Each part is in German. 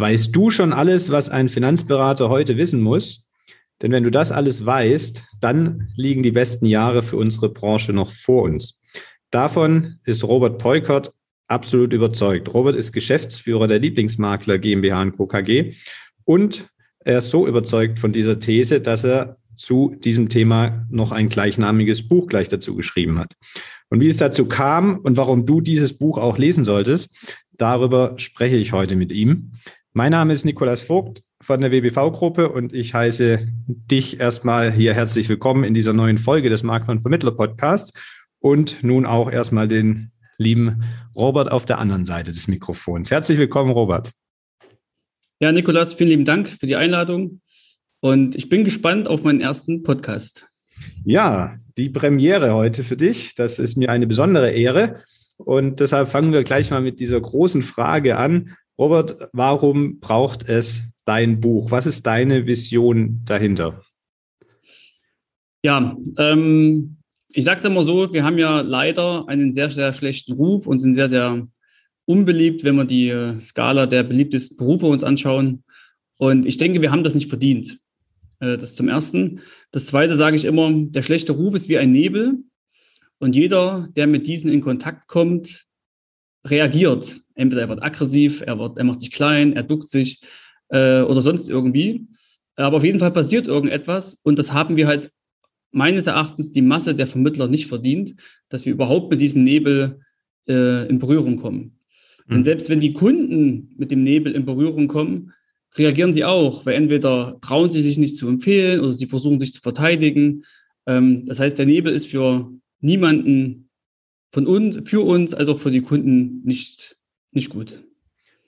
Weißt du schon alles, was ein Finanzberater heute wissen muss? Denn wenn du das alles weißt, dann liegen die besten Jahre für unsere Branche noch vor uns. Davon ist Robert Peukert absolut überzeugt. Robert ist Geschäftsführer der Lieblingsmakler GmbH und Co. KG und er ist so überzeugt von dieser These, dass er zu diesem Thema noch ein gleichnamiges Buch gleich dazu geschrieben hat. Und wie es dazu kam und warum du dieses Buch auch lesen solltest, darüber spreche ich heute mit ihm. Mein Name ist Nikolas Vogt von der WBV-Gruppe und ich heiße dich erstmal hier herzlich willkommen in dieser neuen Folge des Makler und Vermittler Podcasts und nun auch erstmal den lieben Robert auf der anderen Seite des Mikrofons. Herzlich willkommen, Robert. Ja, Nikolas, vielen lieben Dank für die Einladung und ich bin gespannt auf meinen ersten Podcast. Ja, die Premiere heute für dich. Das ist mir eine besondere Ehre. Und deshalb fangen wir gleich mal mit dieser großen Frage an. Robert, warum braucht es dein Buch? Was ist deine Vision dahinter? Ja, ähm, ich sage es immer so, wir haben ja leider einen sehr, sehr schlechten Ruf und sind sehr, sehr unbeliebt, wenn wir die äh, Skala der beliebtesten Berufe uns anschauen. Und ich denke, wir haben das nicht verdient. Äh, das zum Ersten. Das Zweite sage ich immer, der schlechte Ruf ist wie ein Nebel. Und jeder, der mit diesen in Kontakt kommt, reagiert. Entweder er wird aggressiv, er, wird, er macht sich klein, er duckt sich äh, oder sonst irgendwie. Aber auf jeden Fall passiert irgendetwas und das haben wir halt meines Erachtens die Masse der Vermittler nicht verdient, dass wir überhaupt mit diesem Nebel äh, in Berührung kommen. Mhm. Denn selbst wenn die Kunden mit dem Nebel in Berührung kommen, reagieren sie auch, weil entweder trauen sie sich nicht zu empfehlen oder sie versuchen sich zu verteidigen. Ähm, das heißt, der Nebel ist für niemanden von uns, für uns, als auch für die Kunden nicht, nicht gut.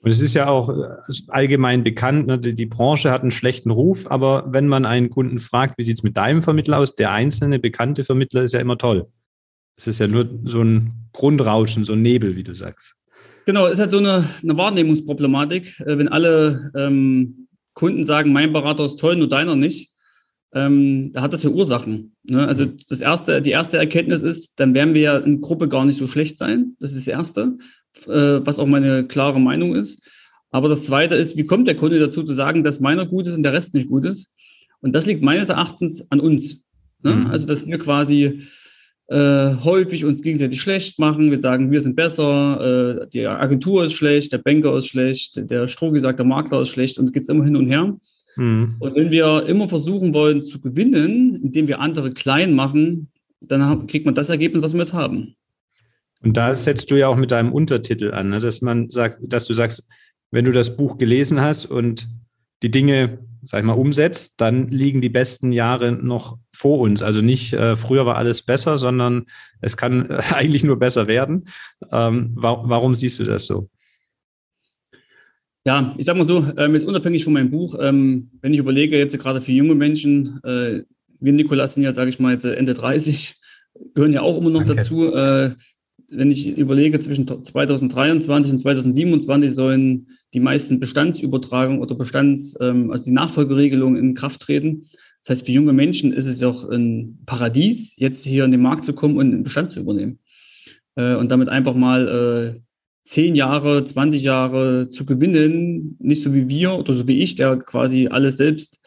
Und es ist ja auch äh, allgemein bekannt, ne, die, die, Branche hat einen schlechten Ruf, aber wenn man einen Kunden fragt, wie sieht es mit deinem Vermittler aus, der einzelne bekannte Vermittler ist ja immer toll. Es ist ja nur so ein Grundrauschen, so ein Nebel, wie du sagst. Genau, es ist halt so eine, eine Wahrnehmungsproblematik. Äh, wenn alle ähm, Kunden sagen, mein Berater ist toll, nur deiner nicht, ähm, da hat das ja Ursachen. Ne? Also mhm. das erste, die erste Erkenntnis ist, dann werden wir ja in Gruppe gar nicht so schlecht sein. Das ist das Erste, äh, was auch meine klare Meinung ist. Aber das Zweite ist, wie kommt der Kunde dazu zu sagen, dass meiner gut ist und der Rest nicht gut ist? Und das liegt meines Erachtens an uns. Ne? Mhm. Also dass wir quasi äh, häufig uns gegenseitig schlecht machen. Wir sagen, wir sind besser, äh, die Agentur ist schlecht, der Banker ist schlecht, der strohgesagte Makler ist schlecht und geht es immer hin und her. Mhm. Und wenn wir immer versuchen wollen zu gewinnen, indem wir andere klein machen, dann kriegt man das Ergebnis, was wir jetzt haben. Und da setzt du ja auch mit deinem Untertitel an, ne? dass man sagt, dass du sagst, wenn du das Buch gelesen hast und die Dinge, sag ich mal, umsetzt, dann liegen die besten Jahre noch vor uns. Also nicht äh, früher war alles besser, sondern es kann äh, eigentlich nur besser werden. Ähm, wa warum siehst du das so? Ja, ich sag mal so, ähm, jetzt unabhängig von meinem Buch, ähm, wenn ich überlege, jetzt gerade für junge Menschen, äh, wir Nikolas sind ja, sage ich mal, jetzt Ende 30, gehören ja auch immer noch Danke. dazu. Äh, wenn ich überlege, zwischen 2023 und 2027 sollen die meisten Bestandsübertragungen oder Bestands, ähm, also die Nachfolgeregelungen in Kraft treten. Das heißt, für junge Menschen ist es auch ein Paradies, jetzt hier in den Markt zu kommen und einen Bestand zu übernehmen. Äh, und damit einfach mal äh, zehn Jahre, 20 Jahre zu gewinnen, nicht so wie wir oder so wie ich, der quasi alles selbst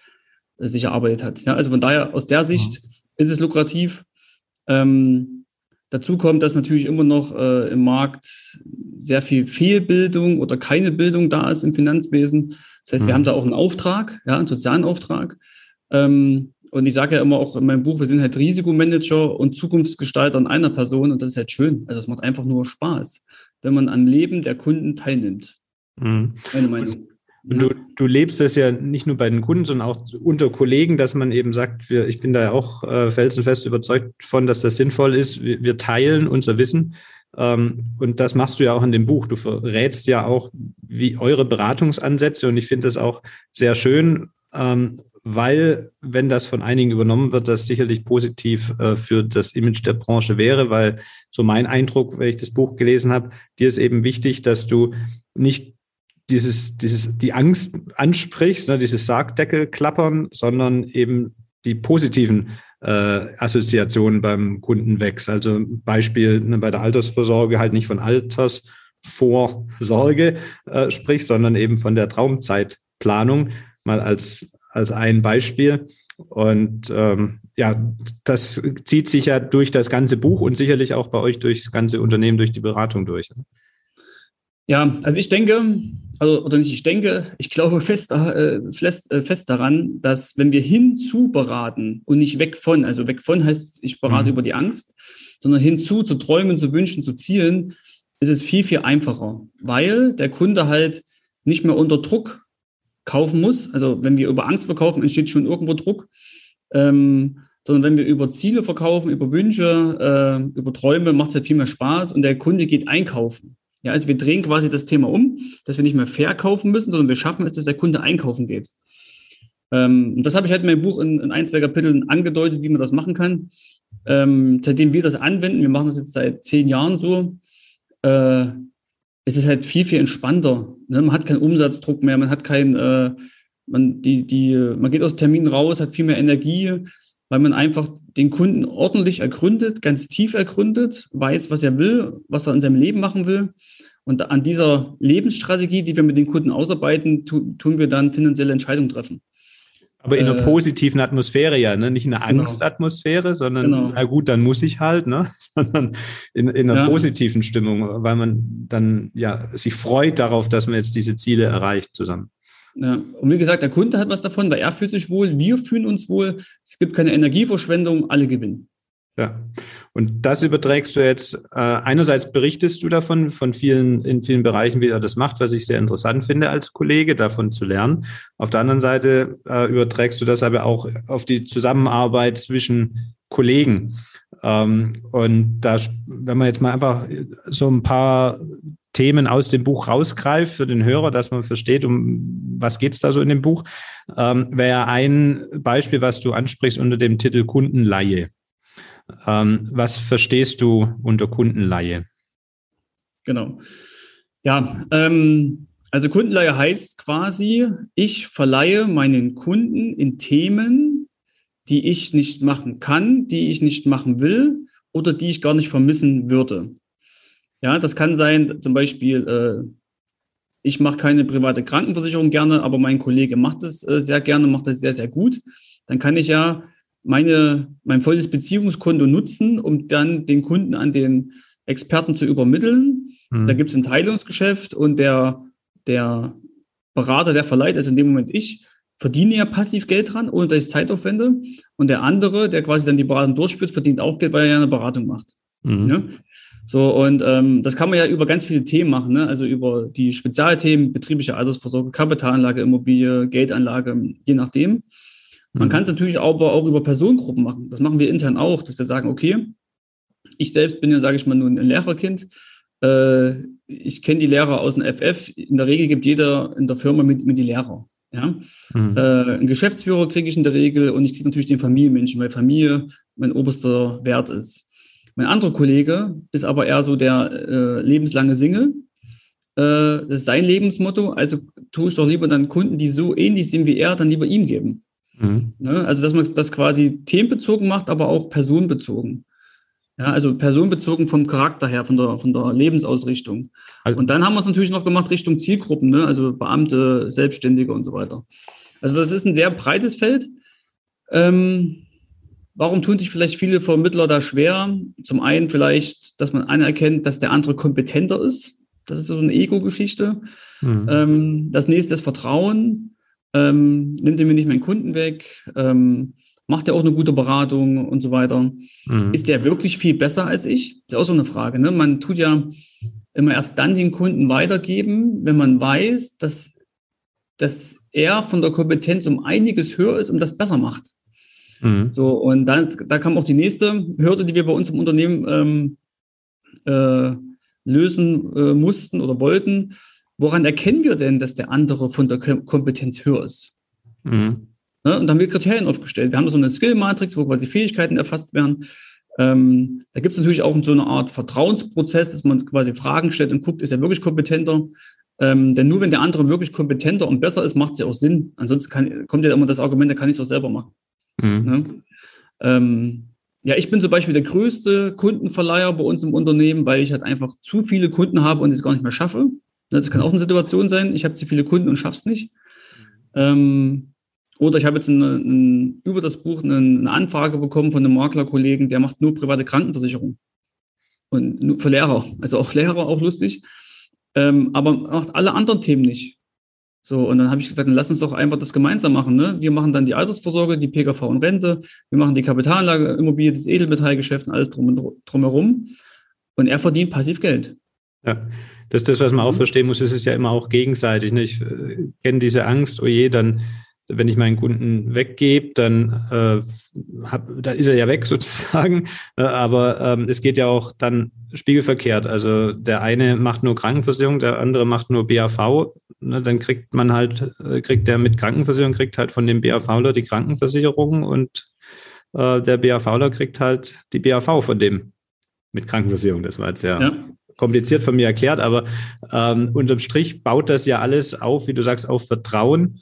äh, sich erarbeitet hat. Ja, also von daher, aus der Sicht ja. ist es lukrativ. Ähm, dazu kommt, dass natürlich immer noch äh, im Markt sehr viel Fehlbildung oder keine Bildung da ist im Finanzwesen. Das heißt, mhm. wir haben da auch einen Auftrag, ja, einen sozialen Auftrag. Ähm, und ich sage ja immer auch in meinem Buch, wir sind halt Risikomanager und Zukunftsgestalter in einer Person und das ist halt schön. Also es macht einfach nur Spaß wenn man am Leben der Kunden teilnimmt. Mhm. Meine Meinung. Und du, du lebst das ja nicht nur bei den Kunden, sondern auch unter Kollegen, dass man eben sagt, wir, ich bin da ja auch äh, felsenfest überzeugt von, dass das sinnvoll ist. Wir, wir teilen unser Wissen. Ähm, und das machst du ja auch in dem Buch. Du verrätst ja auch, wie eure Beratungsansätze. Und ich finde das auch sehr schön, ähm, weil, wenn das von einigen übernommen wird, das sicherlich positiv äh, für das Image der Branche wäre, weil so mein Eindruck, wenn ich das Buch gelesen habe, dir ist eben wichtig, dass du nicht dieses, dieses, die Angst ansprichst, ne, dieses Sargdeckel klappern, sondern eben die positiven äh, Assoziationen beim Kunden wächst. Also Beispiel ne, bei der Altersvorsorge halt nicht von Alters Finanzvorsorge äh, sprichst, sondern eben von der Traumzeitplanung, mal als, als ein Beispiel. Und ähm, ja, das zieht sich ja durch das ganze Buch und sicherlich auch bei euch durchs ganze Unternehmen, durch die Beratung durch. Ne? Ja, also ich denke, also, oder nicht ich denke, ich glaube fest, äh, fest, äh, fest daran, dass wenn wir hinzu beraten und nicht weg von, also weg von heißt, ich berate mhm. über die Angst, sondern hinzu zu träumen, zu wünschen, zu zielen, ist es viel, viel einfacher, weil der Kunde halt nicht mehr unter Druck kaufen muss. Also wenn wir über Angst verkaufen, entsteht schon irgendwo Druck. Ähm, sondern wenn wir über Ziele verkaufen, über Wünsche, äh, über Träume, macht es halt viel mehr Spaß und der Kunde geht einkaufen. Ja, also wir drehen quasi das Thema um, dass wir nicht mehr verkaufen müssen, sondern wir schaffen es, dass der Kunde einkaufen geht. Ähm, und das habe ich halt in meinem Buch in, in ein, zwei Kapiteln angedeutet, wie man das machen kann. Ähm, seitdem wir das anwenden, wir machen das jetzt seit zehn Jahren so, äh, es ist halt viel, viel entspannter. Ne? Man hat keinen Umsatzdruck mehr, man hat kein, äh, man, die, die, man geht aus Terminen raus, hat viel mehr Energie, weil man einfach den Kunden ordentlich ergründet, ganz tief ergründet, weiß, was er will, was er in seinem Leben machen will. Und an dieser Lebensstrategie, die wir mit den Kunden ausarbeiten, tu, tun wir dann finanzielle Entscheidungen treffen. Aber in einer äh, positiven Atmosphäre ja, ne? nicht in einer genau. Angstatmosphäre, sondern genau. na gut, dann muss ich halt, ne? sondern in, in einer ja. positiven Stimmung, weil man dann ja sich freut darauf, dass man jetzt diese Ziele erreicht zusammen. Ja. Und wie gesagt, der Kunde hat was davon, weil er fühlt sich wohl, wir fühlen uns wohl, es gibt keine Energieverschwendung, alle gewinnen. Ja, und das überträgst du jetzt, äh, einerseits berichtest du davon, von vielen, in vielen Bereichen, wie er das macht, was ich sehr interessant finde als Kollege, davon zu lernen. Auf der anderen Seite äh, überträgst du das aber auch auf die Zusammenarbeit zwischen Kollegen. Ähm, und da, wenn man jetzt mal einfach so ein paar Themen aus dem Buch rausgreift für den Hörer, dass man versteht, um was geht es da so in dem Buch, ähm, wäre ein Beispiel, was du ansprichst unter dem Titel Kundenleihe. Ähm, was verstehst du unter Kundenleihe? Genau. Ja, ähm, also Kundenleihe heißt quasi, ich verleihe meinen Kunden in Themen, die ich nicht machen kann, die ich nicht machen will oder die ich gar nicht vermissen würde. Ja, das kann sein, zum Beispiel, äh, ich mache keine private Krankenversicherung gerne, aber mein Kollege macht das äh, sehr gerne, macht das sehr, sehr gut. Dann kann ich ja meine, mein volles Beziehungskonto nutzen, um dann den Kunden an den Experten zu übermitteln. Mhm. Da gibt es ein Teilungsgeschäft und der, der Berater, der verleiht, also in dem Moment ich, verdiene ja passiv Geld dran, ohne dass ich Zeit aufwende. Und der andere, der quasi dann die Beratung durchführt, verdient auch Geld, weil er ja eine Beratung macht. Mhm. Ja? So, und ähm, das kann man ja über ganz viele Themen machen, ne? also über die Spezialthemen, betriebliche Altersvorsorge, Kapitalanlage, Immobilie, Geldanlage, je nachdem. Man mhm. kann es natürlich aber auch über Personengruppen machen. Das machen wir intern auch, dass wir sagen, okay, ich selbst bin ja, sage ich mal, nur ein Lehrerkind. Äh, ich kenne die Lehrer aus dem FF. In der Regel gibt jeder in der Firma mit, mit die Lehrer. Ja? Mhm. Äh, einen Geschäftsführer kriege ich in der Regel und ich kriege natürlich den Familienmenschen, weil Familie mein oberster Wert ist. Mein anderer Kollege ist aber eher so der äh, lebenslange Single. Äh, das ist sein Lebensmotto. Also tue ich doch lieber dann Kunden, die so ähnlich sind wie er, dann lieber ihm geben. Mhm. Ne? Also, dass man das quasi themenbezogen macht, aber auch personenbezogen. Ja, also personenbezogen vom Charakter her, von der, von der Lebensausrichtung. Also, und dann haben wir es natürlich noch gemacht Richtung Zielgruppen, ne? also Beamte, Selbstständige und so weiter. Also das ist ein sehr breites Feld. Ähm, warum tun sich vielleicht viele Vermittler da schwer? Zum einen vielleicht, dass man anerkennt, dass der andere kompetenter ist. Das ist so eine Ego-Geschichte. Mhm. Ähm, das nächste ist Vertrauen ähm, nimmt er mir nicht meinen Kunden weg, ähm, macht er auch eine gute Beratung und so weiter. Mhm. Ist der wirklich viel besser als ich? Das ist auch so eine Frage. Ne? Man tut ja immer erst dann den Kunden weitergeben, wenn man weiß, dass, dass er von der Kompetenz um einiges höher ist und das besser macht. Mhm. So, und da, da kam auch die nächste Hürde, die wir bei uns im Unternehmen ähm, äh, lösen äh, mussten oder wollten. Woran erkennen wir denn, dass der andere von der Kompetenz höher ist? Mhm. Ja, und da haben wir Kriterien aufgestellt. Wir haben so eine Skill-Matrix, wo quasi Fähigkeiten erfasst werden. Ähm, da gibt es natürlich auch so eine Art Vertrauensprozess, dass man quasi Fragen stellt und guckt, ist er wirklich kompetenter? Ähm, denn nur wenn der andere wirklich kompetenter und besser ist, macht es ja auch Sinn. Ansonsten kann, kommt ja immer das Argument, da kann ich es auch selber machen. Mhm. Ja? Ähm, ja, ich bin zum Beispiel der größte Kundenverleiher bei uns im Unternehmen, weil ich halt einfach zu viele Kunden habe und es gar nicht mehr schaffe. Ne, das kann auch eine Situation sein. Ich habe zu viele Kunden und schaffe es nicht. Ähm, oder ich habe jetzt eine, eine, über das Buch eine, eine, Anfrage bekommen von einem Maklerkollegen, der macht nur private Krankenversicherung. Und nur für Lehrer. Also auch Lehrer, auch lustig. Ähm, aber macht alle anderen Themen nicht. So, und dann habe ich gesagt, dann lass uns doch einfach das gemeinsam machen. Ne? Wir machen dann die Altersvorsorge, die PKV und Rente, wir machen die Kapitalanlage, Immobilie, das Edelmetallgeschäft und alles drum, drumherum. Und er verdient passiv Geld. Ja, das ist das, was man auch mhm. verstehen muss. Es ist ja immer auch gegenseitig. Ne? Ich äh, kenne diese Angst, oh je, dann wenn ich meinen Kunden weggebe, dann äh, hab, da ist er ja weg sozusagen. Äh, aber ähm, es geht ja auch dann spiegelverkehrt. Also der eine macht nur Krankenversicherung, der andere macht nur BAV. Ne, dann kriegt man halt, äh, kriegt der mit Krankenversicherung, kriegt halt von dem BAVler die Krankenversicherung und äh, der BAVler kriegt halt die BAV von dem mit Krankenversicherung. Das war jetzt ja, ja. Kompliziert von mir erklärt, aber ähm, unterm Strich baut das ja alles auf, wie du sagst, auf Vertrauen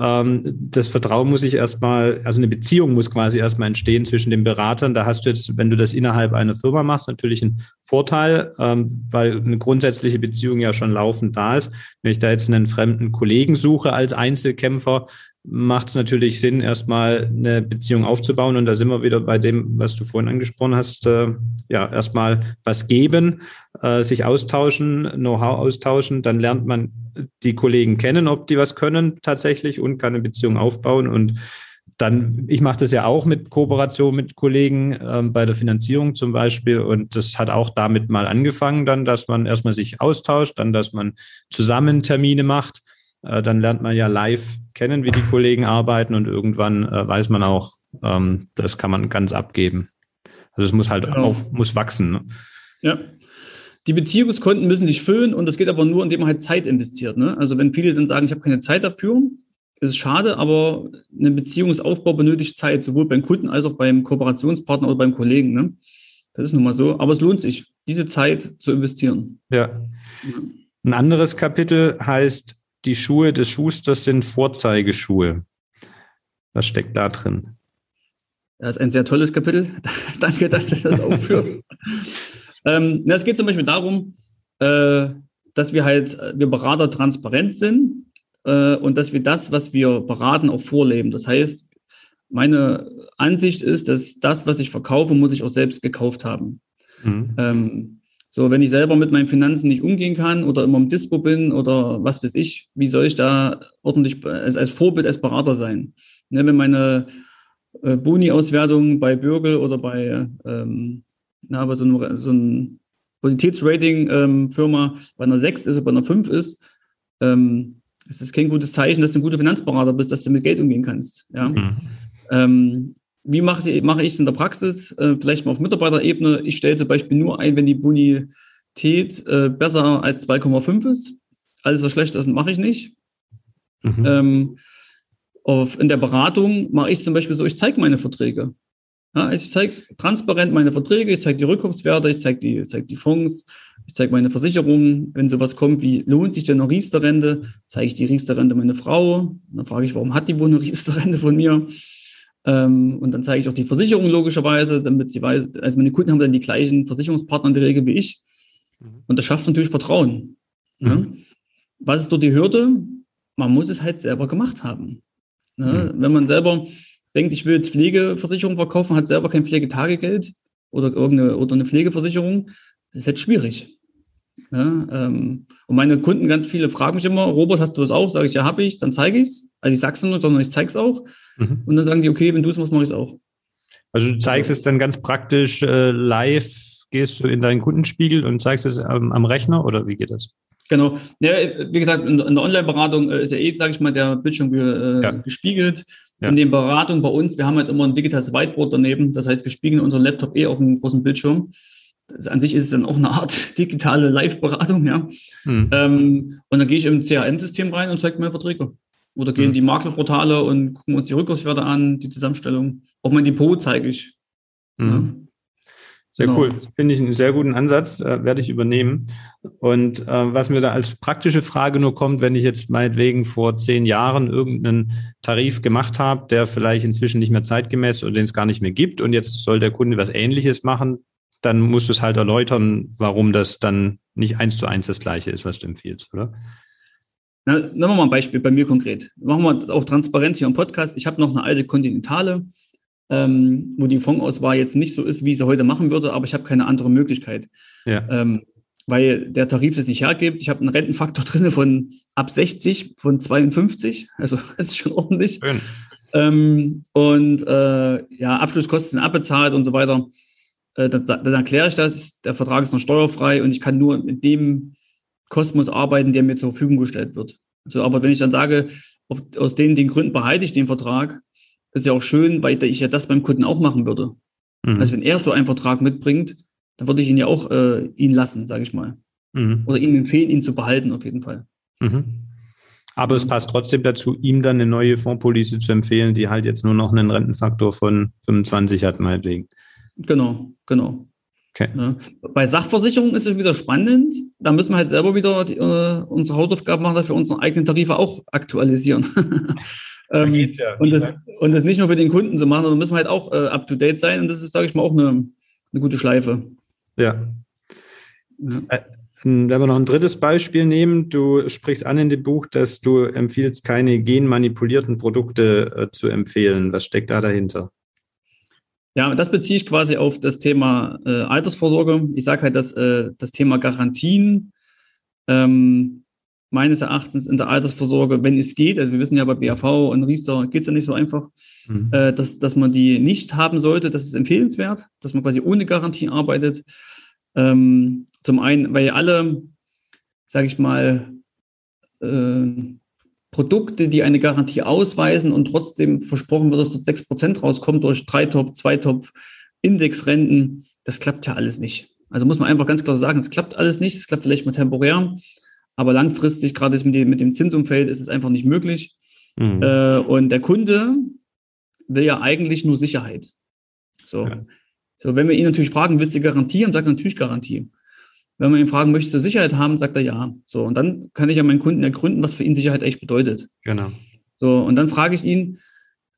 ähm, das Vertrauen muss sich erstmal, also eine Beziehung muss quasi erstmal entstehen zwischen den Beratern. Da hast du jetzt, wenn du das innerhalb einer Firma machst, natürlich einen Vorteil, ähm, weil eine grundsätzliche Beziehung ja schon laufend da ist. Wenn ich da jetzt einen fremden Kollegen suche als Einzelkämpfer, macht es natürlich Sinn, erstmal eine Beziehung aufzubauen. Und da sind wir wieder bei dem, was du vorhin angesprochen hast. Äh, ja, erstmal was geben, äh, sich austauschen, Know-how austauschen. Dann lernt man die Kollegen kennen, ob die was können tatsächlich und kann eine Beziehung aufbauen. Und dann, ich mache das ja auch mit Kooperation mit Kollegen ähm, bei der Finanzierung zum Beispiel. Und das hat auch damit mal angefangen, dann, dass man erstmal sich austauscht, dann, dass man zusammen Termine macht äh, dann lernt man ja live kennen, wie die Kollegen arbeiten und irgendwann äh, weiß man auch, ähm, das kann man ganz abgeben. Also es muss halt genau. auf, muss wachsen. Ne? Ja. Die Beziehungskonten müssen sich füllen und das geht aber nur, indem man halt Zeit investiert. Ne? Also wenn viele dann sagen, ich habe keine Zeit dafür, ist es schade, aber ein Beziehungsaufbau benötigt Zeit, sowohl beim Kunden als auch beim Kooperationspartner oder beim Kollegen. Ne? Das ist nun mal so. Aber es lohnt sich, diese Zeit zu investieren. Ja. Ein anderes Kapitel heißt die Schuhe des Schusters sind Vorzeigeschuhe. Was steckt da drin? Das ist ein sehr tolles Kapitel. Danke, dass du das aufführst. ähm, es geht zum Beispiel darum, äh, dass wir halt, wir Berater transparent sind äh, und dass wir das, was wir beraten, auch vorleben. Das heißt, meine Ansicht ist, dass das, was ich verkaufe, muss ich auch selbst gekauft haben. Mhm. Ähm, so, wenn ich selber mit meinen Finanzen nicht umgehen kann oder immer im Dispo bin oder was weiß ich, wie soll ich da ordentlich als, als Vorbild, als Berater sein? Ne, wenn meine äh, Boni-Auswertung bei Bürgel oder bei, ähm, na, bei so einem, so einem Qualitätsrating-Firma ähm, bei einer 6 ist oder bei einer 5 ist, ähm, es ist kein gutes Zeichen, dass du ein guter Finanzberater bist, dass du mit Geld umgehen kannst. Ja? Mhm. Ähm, wie mache ich, mache ich es in der Praxis? Äh, vielleicht mal auf Mitarbeiterebene. Ich stelle zum Beispiel nur ein, wenn die Bonität äh, besser als 2,5 ist. Alles, was schlechter ist, mache ich nicht. Mhm. Ähm, auf, in der Beratung mache ich zum Beispiel so, ich zeige meine Verträge. Ja, ich zeige transparent meine Verträge, ich zeige die Rückkunftswerte, ich zeige die, zeig die Fonds, ich zeige meine Versicherungen. Wenn sowas kommt wie, lohnt sich denn eine Riester-Rente, zeige ich die Riester-Rente meine Frau. Dann frage ich, warum hat die wohl eine Riester-Rente von mir? Ähm, und dann zeige ich auch die Versicherung logischerweise, damit sie weiß, also meine Kunden haben dann die gleichen Versicherungspartner in der Regel wie ich. Mhm. Und das schafft natürlich Vertrauen. Mhm. Ja? Was ist dort die Hürde? Man muss es halt selber gemacht haben. Ja? Mhm. Wenn man selber denkt, ich will jetzt Pflegeversicherung verkaufen, hat selber kein Pflegetagegeld oder irgendeine oder eine Pflegeversicherung, das ist halt schwierig. Ja, ähm, und meine Kunden, ganz viele, fragen mich immer, Robert, hast du das auch? Sage ich, ja, habe ich, dann zeige ich es. Also ich sage es nicht, sondern ich zeige es auch. Mhm. Und dann sagen die, okay, wenn du es machst, mache ich es auch. Also du zeigst es dann ganz praktisch äh, live, gehst du in deinen Kundenspiegel und zeigst es ähm, am Rechner oder wie geht das? Genau. Ja, wie gesagt, in, in der Online-Beratung äh, ist ja eh, sage ich mal, der Bildschirm äh, ja. gespiegelt. Ja. In den Beratungen bei uns, wir haben halt immer ein digitales Whiteboard daneben. Das heißt, wir spiegeln unseren Laptop eh auf einem großen Bildschirm. Das, an sich ist es dann auch eine Art digitale Live-Beratung, ja. Hm. Ähm, und dann gehe ich im CRM-System rein und zeige meine Verträge. Oder gehen mhm. die Maklerportale und gucken uns die Rückkurswerte an, die Zusammenstellung. Auch mein Depot zeige ich. Mhm. Ja. Sehr genau. cool. Finde ich einen sehr guten Ansatz, äh, werde ich übernehmen. Und äh, was mir da als praktische Frage nur kommt, wenn ich jetzt meinetwegen vor zehn Jahren irgendeinen Tarif gemacht habe, der vielleicht inzwischen nicht mehr zeitgemäß oder den es gar nicht mehr gibt und jetzt soll der Kunde was Ähnliches machen, dann musst du es halt erläutern, warum das dann nicht eins zu eins das Gleiche ist, was du empfiehlst, oder? Na, nehmen wir mal ein Beispiel bei mir konkret. Machen wir auch transparent hier im Podcast. Ich habe noch eine alte Kontinentale ähm, wo die Fondsauswahl jetzt nicht so ist, wie ich sie heute machen würde, aber ich habe keine andere Möglichkeit. Ja. Ähm, weil der Tarif es nicht hergibt. Ich habe einen Rentenfaktor drin von ab 60, von 52, also das ist schon ordentlich. Ähm, und äh, ja, Abschlusskosten sind abbezahlt und so weiter. Äh, dann erkläre ich das. Der Vertrag ist noch steuerfrei und ich kann nur mit dem Kosmos arbeiten, der mir zur Verfügung gestellt wird. Also, aber wenn ich dann sage, auf, aus den, den Gründen behalte ich den Vertrag, ist ja auch schön, weil ich ja das beim Kunden auch machen würde. Mhm. Also wenn er so einen Vertrag mitbringt, dann würde ich ihn ja auch äh, ihn lassen, sage ich mal. Mhm. Oder ihm empfehlen, ihn zu behalten, auf jeden Fall. Mhm. Aber es passt trotzdem dazu, ihm dann eine neue Fondspolice zu empfehlen, die halt jetzt nur noch einen Rentenfaktor von 25 hat, meinetwegen. Genau, genau. Okay. Ja. Bei Sachversicherungen ist es wieder spannend. Da müssen wir halt selber wieder die, äh, unsere Hausaufgaben machen, dass wir unsere eigenen Tarife auch aktualisieren. Ähm, ja, und, das, und, das, nicht nur für den Kunden zu machen, sondern müssen wir halt auch äh, up to date sein. Und das ist, sage ich mal, auch eine, eine gute Schleife. Ja. ja. Äh, wenn wir noch ein drittes Beispiel nehmen, du sprichst an in dem Buch, dass du empfiehlst, keine genmanipulierten Produkte äh, zu empfehlen. Was steckt da dahinter? Ja, das beziehe ich quasi auf das Thema äh, Altersvorsorge. Ich sage halt, dass äh, das Thema Garantien ähm, meines Erachtens in der Altersvorsorge, wenn es geht, also wir wissen ja bei BAV und Riester geht es ja nicht so einfach, mhm. äh, dass, dass man die nicht haben sollte. Das ist empfehlenswert, dass man quasi ohne Garantie arbeitet. Ähm, zum einen, weil alle, sage ich mal, äh, Produkte, die eine Garantie ausweisen und trotzdem versprochen wird, dass dort 6% rauskommt durch Dreitopf, Zweitopf, Indexrenten, das klappt ja alles nicht. Also muss man einfach ganz klar sagen, es klappt alles nicht, es klappt vielleicht mal temporär. Aber langfristig, gerade mit dem, mit dem Zinsumfeld, ist es einfach nicht möglich. Mhm. Äh, und der Kunde will ja eigentlich nur Sicherheit. So. Ja. so, wenn wir ihn natürlich fragen, willst du Garantie haben, sagt er natürlich Garantie. Wenn man ihn fragen, möchtest du Sicherheit haben, sagt er ja. So, und dann kann ich ja meinen Kunden ergründen, was für ihn Sicherheit echt bedeutet. Genau. So, und dann frage ich ihn,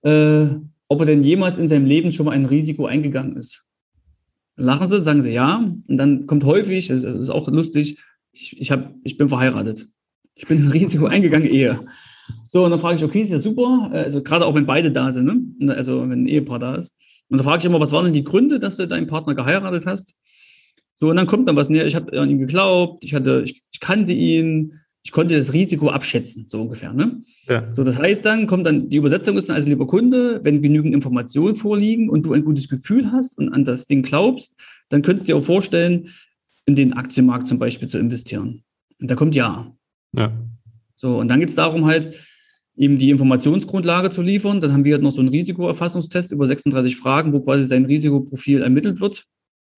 äh, ob er denn jemals in seinem Leben schon mal ein Risiko eingegangen ist. Lachen sie, sagen sie ja. Und dann kommt häufig, das ist auch lustig, ich, ich, hab, ich bin verheiratet. Ich bin ein Risiko eingegangen, Ehe. So, und dann frage ich, okay, ist ja super. Also gerade auch wenn beide da sind, ne? also wenn ein Ehepaar da ist. Und dann frage ich immer, was waren denn die Gründe, dass du deinen Partner geheiratet hast? So, und dann kommt dann was näher. Ich habe an ihn geglaubt, ich hatte, ich, ich, kannte ihn, ich konnte das Risiko abschätzen, so ungefähr. Ne? Ja. So, das heißt dann, kommt dann, die Übersetzung ist dann also, lieber Kunde, wenn genügend Informationen vorliegen und du ein gutes Gefühl hast und an das Ding glaubst, dann könntest du dir auch vorstellen, in den Aktienmarkt zum Beispiel zu investieren. Und da kommt ja. Ja. So, und dann geht es darum, halt ihm die Informationsgrundlage zu liefern. Dann haben wir halt noch so einen Risikoerfassungstest über 36 Fragen, wo quasi sein Risikoprofil ermittelt wird.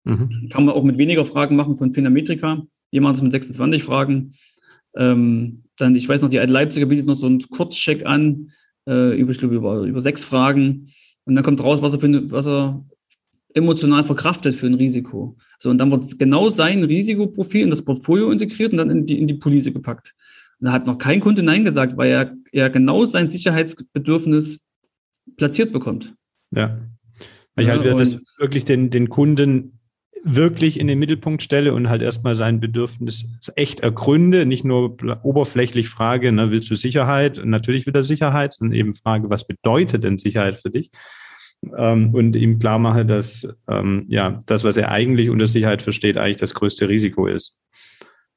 Mhm. Kann man auch mit weniger Fragen machen von Phänometrika. Die machen es mit 26 Fragen. Ähm, dann, ich weiß noch, die Leipziger bietet noch so einen Kurzcheck an, äh, über, ich glaube, über, über sechs Fragen. Und dann kommt raus, was er, für, was er emotional verkraftet für ein Risiko. So, und dann wird genau sein Risikoprofil in das Portfolio integriert und dann in die, in die Police gepackt. Und da hat noch kein Kunde Nein gesagt, weil er, er genau sein Sicherheitsbedürfnis platziert bekommt. Ja. Ich ja, halt wieder das wirklich den, den Kunden wirklich in den Mittelpunkt stelle und halt erstmal sein Bedürfnis echt ergründe, nicht nur oberflächlich frage, ne, willst du Sicherheit? natürlich wieder Sicherheit, sondern eben frage, was bedeutet denn Sicherheit für dich? ähm, und ihm klar mache, dass ähm, ja das, was er eigentlich unter Sicherheit versteht, eigentlich das größte Risiko ist.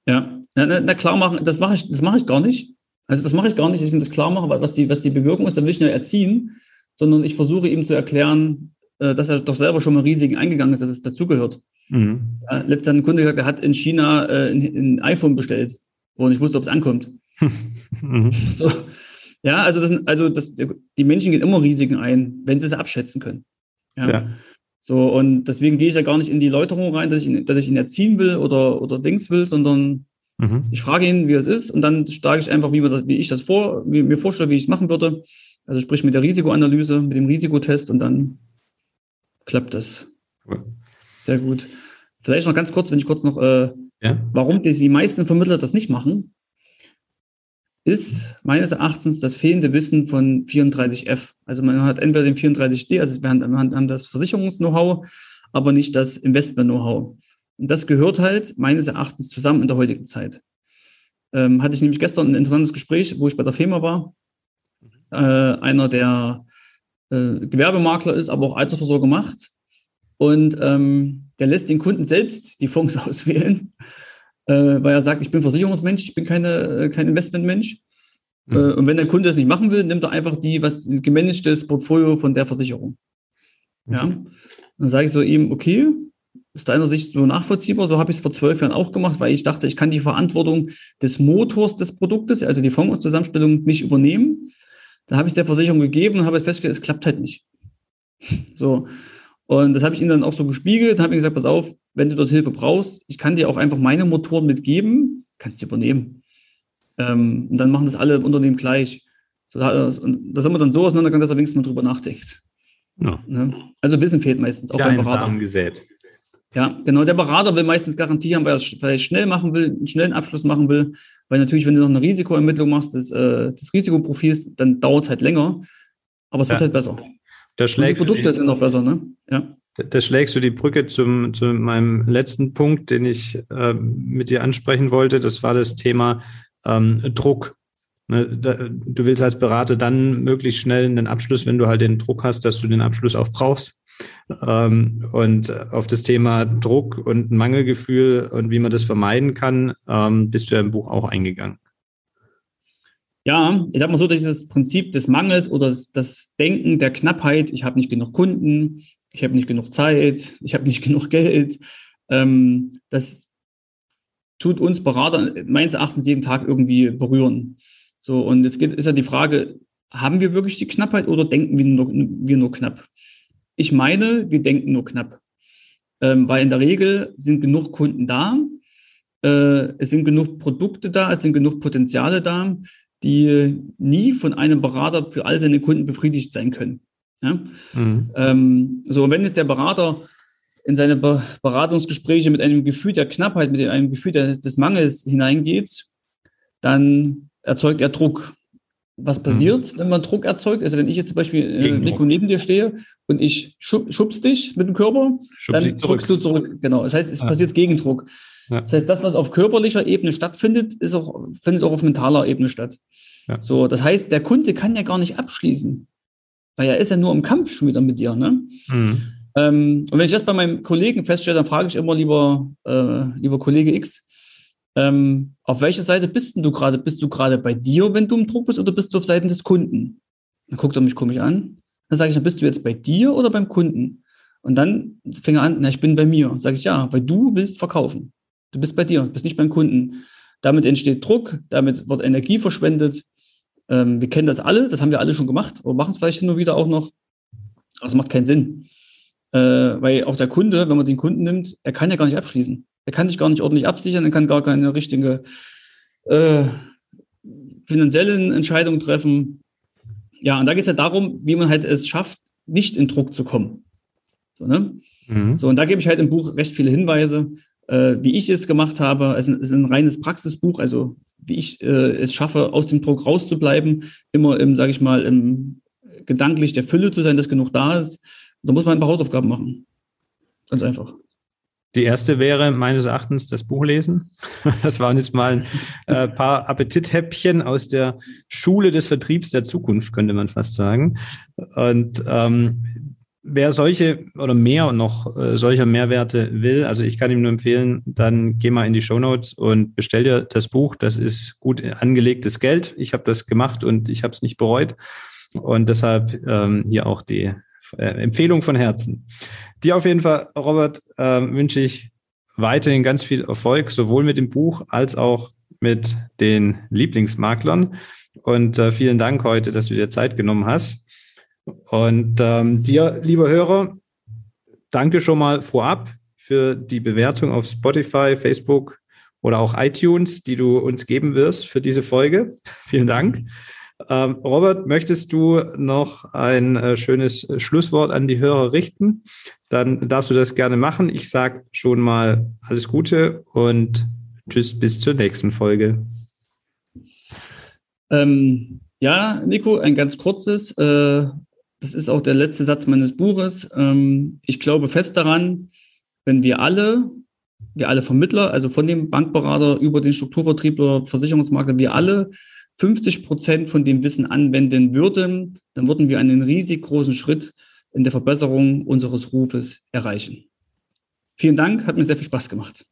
Ja, na, na klar machen, das mache ich, das ich gar nicht. Also das mache ich gar nicht, dass ich ihm das klar mache, was die, was die Bewirkung ist, dann will ich nicht erziehen, sondern ich versuche ihm zu erklären, äh, dass er doch selber schon mal Risiken eingegangen ist, dass es dazugehört. Mhm. Ja, letzter ein Kunde gesagt, er hat in China äh, ein, ein iPhone bestellt, wo er nicht wusste, ob es ankommt. mhm. so, ja, also, das, also das, die Menschen gehen immer Risiken ein, wenn sie es abschätzen können. Ja. ja. So, und deswegen gehe ich ja gar nicht in die Läuterung rein, dass ich, ihn, dass ich ihn erziehen will oder, oder Dings will, sondern mhm. ich frage ihn, wie es ist, und dann schlage ich einfach, wie, das, wie ich das vor, wie, mir vorstelle, wie ich es machen würde. Also sprich mit der Risikoanalyse, mit dem Risikotest und dann klappt das. Cool. Sehr gut. Vielleicht noch ganz kurz, wenn ich kurz noch, äh, ja? warum die, die meisten Vermittler das nicht machen, ist meines Erachtens das fehlende Wissen von 34F. Also man hat entweder den 34D, also wir haben, wir haben das Versicherungs-Know-how, aber nicht das Investment-Know-how. Und das gehört halt meines Erachtens zusammen in der heutigen Zeit. Ähm, hatte ich nämlich gestern ein interessantes Gespräch, wo ich bei der FEMA war. Äh, einer, der äh, Gewerbemakler ist, aber auch Altersvorsorge macht. Und ähm, der lässt den Kunden selbst die Fonds auswählen, äh, weil er sagt, ich bin Versicherungsmensch, ich bin keine, äh, kein Investmentmensch. Mhm. Äh, und wenn der Kunde das nicht machen will, nimmt er einfach die, was gemanagtes Portfolio von der Versicherung. Mhm. Ja. Dann sage ich so ihm, okay, aus deiner Sicht so nachvollziehbar. So habe ich es vor zwölf Jahren auch gemacht, weil ich dachte, ich kann die Verantwortung des Motors des Produktes, also die Fondszusammenstellung, nicht übernehmen. Da habe ich es der Versicherung gegeben und habe festgestellt, es klappt halt nicht. So. Und das habe ich ihnen dann auch so gespiegelt, habe ihm gesagt, pass auf, wenn du dort Hilfe brauchst, ich kann dir auch einfach meine Motoren mitgeben, kannst du übernehmen. Ähm, und dann machen das alle Unternehmen gleich. So, da, und da sind wir dann so auseinandergegangen, dass er wenigstens mal drüber nachdenkt. Ja. Ne? Also Wissen fehlt meistens, auch beim Berater. Gesät. Ja, genau. Der Berater will meistens garantieren, weil er es vielleicht schnell machen will, einen schnellen Abschluss machen will. Weil natürlich, wenn du noch eine Risikoermittlung machst, des, äh, des Risikoprofils, dann dauert es halt länger. Aber es ja. wird halt besser. Da schlägst die Produkte die, sind auch besser, ne? Ja. Da, da, schlägst du die Brücke zum, zu meinem letzten Punkt, den ich äh, mit dir ansprechen wollte. Das war das Thema ähm, Druck. Ne, da, du willst als Berater dann möglichst schnell einen Abschluss, wenn du halt den Druck hast, dass du den Abschluss auch brauchst. Ähm, und auf das Thema Druck und Mangelgefühl und wie man das vermeiden kann, ähm, bist du ja im Buch auch eingegangen. Ja, ich sag mal so, dieses Prinzip des Mangels oder das, das Denken der Knappheit, ich habe nicht genug Kunden, ich habe nicht genug Zeit, ich habe nicht genug Geld, ähm, das tut uns Berater meines Erachtens jeden Tag irgendwie berühren. So, und jetzt geht, ist ja die Frage, haben wir wirklich die Knappheit oder denken wir nur, wir nur knapp? Ich meine, wir denken nur knapp, ähm, weil in der Regel sind genug Kunden da, äh, es sind genug Produkte da, es sind genug Potenziale da, die nie von einem Berater für all seine Kunden befriedigt sein können. Ja? Mhm. Ähm, so, wenn jetzt der Berater in seine Be Beratungsgespräche mit einem Gefühl der Knappheit, mit einem Gefühl der, des Mangels hineingeht, dann erzeugt er Druck was mhm. passiert, mhm. wenn man Druck erzeugt. Also wenn ich jetzt zum Beispiel, äh, Nico, neben dir stehe und ich schub, schubst dich mit dem Körper, Schub dann drückst du zurück. Genau. Das heißt, es ja. passiert Gegendruck. Ja. Das heißt, das, was auf körperlicher Ebene stattfindet, ist auch, findet auch auf mentaler Ebene statt. Ja. So, das heißt, der Kunde kann ja gar nicht abschließen, weil er ist ja nur im Kampf schon wieder mit dir. Ne? Mhm. Ähm, und wenn ich das bei meinem Kollegen feststelle, dann frage ich immer lieber, äh, lieber Kollege X, ähm, auf welcher Seite bist denn du gerade? Bist du gerade bei dir, wenn du im Druck bist, oder bist du auf Seiten des Kunden? Dann guckt er mich komisch an. Dann sage ich, dann bist du jetzt bei dir oder beim Kunden? Und dann fängt er an, na, ich bin bei mir. Sage ich, ja, weil du willst verkaufen. Du bist bei dir, bist nicht beim Kunden. Damit entsteht Druck, damit wird Energie verschwendet. Ähm, wir kennen das alle, das haben wir alle schon gemacht, aber machen es vielleicht nur wieder auch noch. Aber es macht keinen Sinn. Äh, weil auch der Kunde, wenn man den Kunden nimmt, er kann ja gar nicht abschließen. Er kann sich gar nicht ordentlich absichern, er kann gar keine richtige äh, finanziellen Entscheidungen treffen. Ja, und da geht es ja darum, wie man halt es schafft, nicht in Druck zu kommen. So, ne? Mhm. so und da gebe ich halt im Buch recht viele Hinweise, äh, wie ich es gemacht habe. Es ist ein reines Praxisbuch, also wie ich äh, es schaffe, aus dem Druck rauszubleiben, immer im, sage ich mal, im gedanklich der Fülle zu sein, dass genug da ist. Da muss man ein paar Hausaufgaben machen. Ganz einfach. Die erste wäre meines Erachtens das Buch lesen. Das waren jetzt mal ein äh, paar Appetithäppchen aus der Schule des Vertriebs der Zukunft, könnte man fast sagen. Und ähm, wer solche oder mehr noch äh, solcher Mehrwerte will, also ich kann ihm nur empfehlen, dann geh mal in die Show Notes und bestell dir das Buch. Das ist gut angelegtes Geld. Ich habe das gemacht und ich habe es nicht bereut. Und deshalb ähm, hier auch die äh, Empfehlung von Herzen. Dir auf jeden Fall, Robert, äh, wünsche ich weiterhin ganz viel Erfolg, sowohl mit dem Buch als auch mit den Lieblingsmaklern. Und äh, vielen Dank heute, dass du dir Zeit genommen hast. Und ähm, dir, lieber Hörer, danke schon mal vorab für die Bewertung auf Spotify, Facebook oder auch iTunes, die du uns geben wirst für diese Folge. Vielen Dank. Ähm, Robert, möchtest du noch ein äh, schönes Schlusswort an die Hörer richten? Dann darfst du das gerne machen. Ich sage schon mal alles Gute und tschüss bis zur nächsten Folge. Ähm, ja, Nico, ein ganz kurzes. Äh, das ist auch der letzte Satz meines Buches. Ähm, ich glaube fest daran, wenn wir alle, wir alle Vermittler, also von dem Bankberater über den Strukturvertriebler, Versicherungsmakler, wir alle 50 Prozent von dem Wissen anwenden würden, dann würden wir einen riesig großen Schritt in der Verbesserung unseres Rufes erreichen. Vielen Dank, hat mir sehr viel Spaß gemacht.